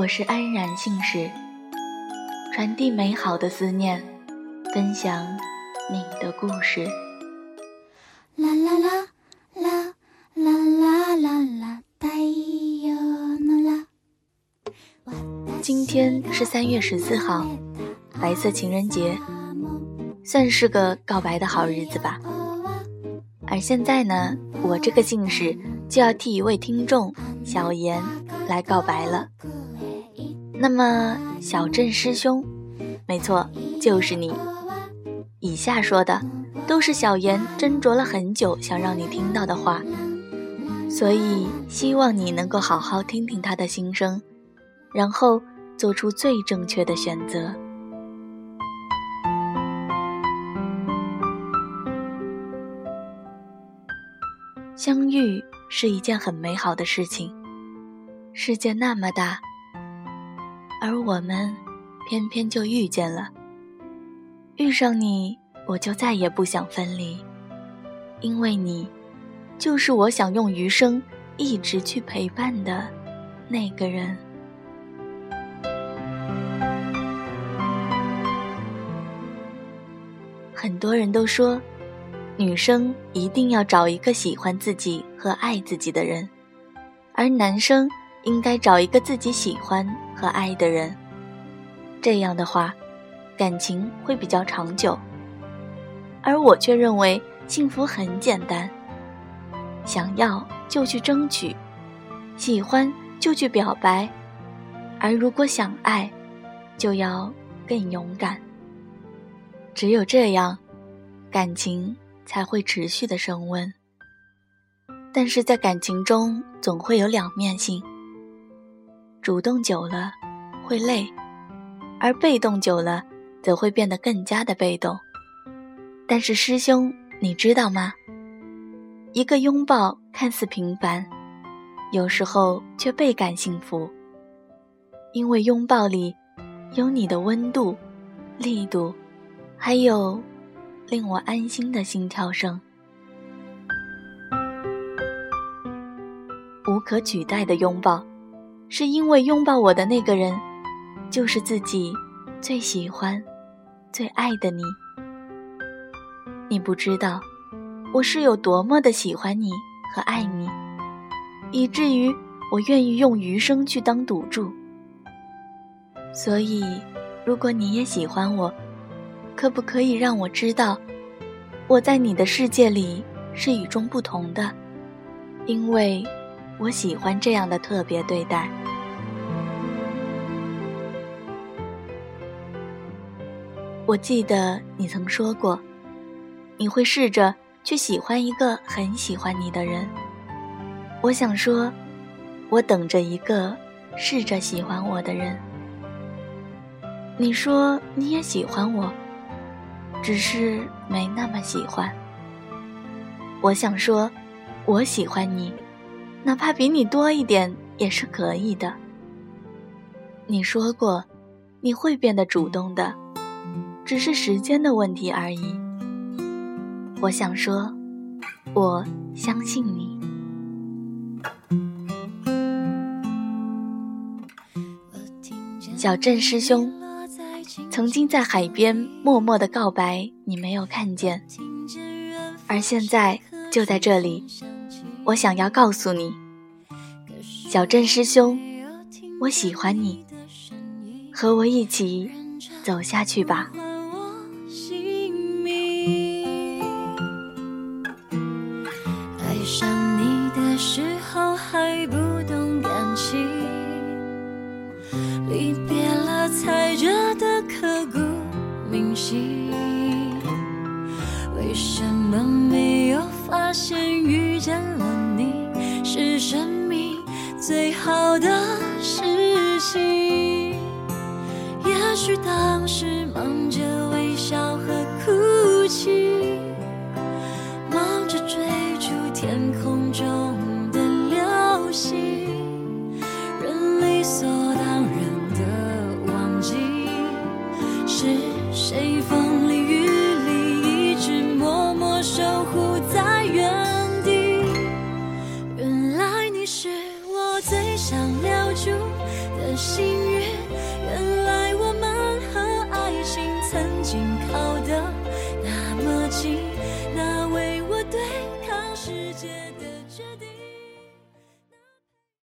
我是安然信使，传递美好的思念，分享你的故事。啦啦啦啦啦啦啦啦，今天是三月十四号，白色情人节，算是个告白的好日子吧。而现在呢，我这个信使就要替一位听众小妍来告白了。那么，小镇师兄，没错，就是你。以下说的都是小妍斟酌了很久想让你听到的话，所以希望你能够好好听听他的心声，然后做出最正确的选择。相遇是一件很美好的事情，世界那么大，而我们偏偏就遇见了。遇上你，我就再也不想分离，因为你，就是我想用余生一直去陪伴的那个人。很多人都说。女生一定要找一个喜欢自己和爱自己的人，而男生应该找一个自己喜欢和爱的人。这样的话，感情会比较长久。而我却认为幸福很简单，想要就去争取，喜欢就去表白，而如果想爱，就要更勇敢。只有这样，感情。才会持续的升温。但是在感情中总会有两面性，主动久了会累，而被动久了则会变得更加的被动。但是师兄，你知道吗？一个拥抱看似平凡，有时候却倍感幸福，因为拥抱里有你的温度、力度，还有。令我安心的心跳声，无可取代的拥抱，是因为拥抱我的那个人，就是自己最喜欢、最爱的你。你不知道，我是有多么的喜欢你和爱你，以至于我愿意用余生去当赌注。所以，如果你也喜欢我，可不可以让我知道，我在你的世界里是与众不同的，因为我喜欢这样的特别对待。我记得你曾说过，你会试着去喜欢一个很喜欢你的人。我想说，我等着一个试着喜欢我的人。你说你也喜欢我。只是没那么喜欢。我想说，我喜欢你，哪怕比你多一点也是可以的。你说过，你会变得主动的，只是时间的问题而已。我想说，我相信你。小镇师兄。曾经在海边默默的告白，你没有看见，而现在就在这里，我想要告诉你，小镇师兄，我喜欢你，和我一起走下去吧。爱上你的时候还不懂感情，离别了才觉得。刻骨铭心，为什么没有发现遇见了是生命最好的事情也许当时忙着微笑和哭泣忙着追逐天空中的流星人理所当然的忘记是谁风里雨里一直默默守护在曾经靠得那么近，那为我对抗世界的决定。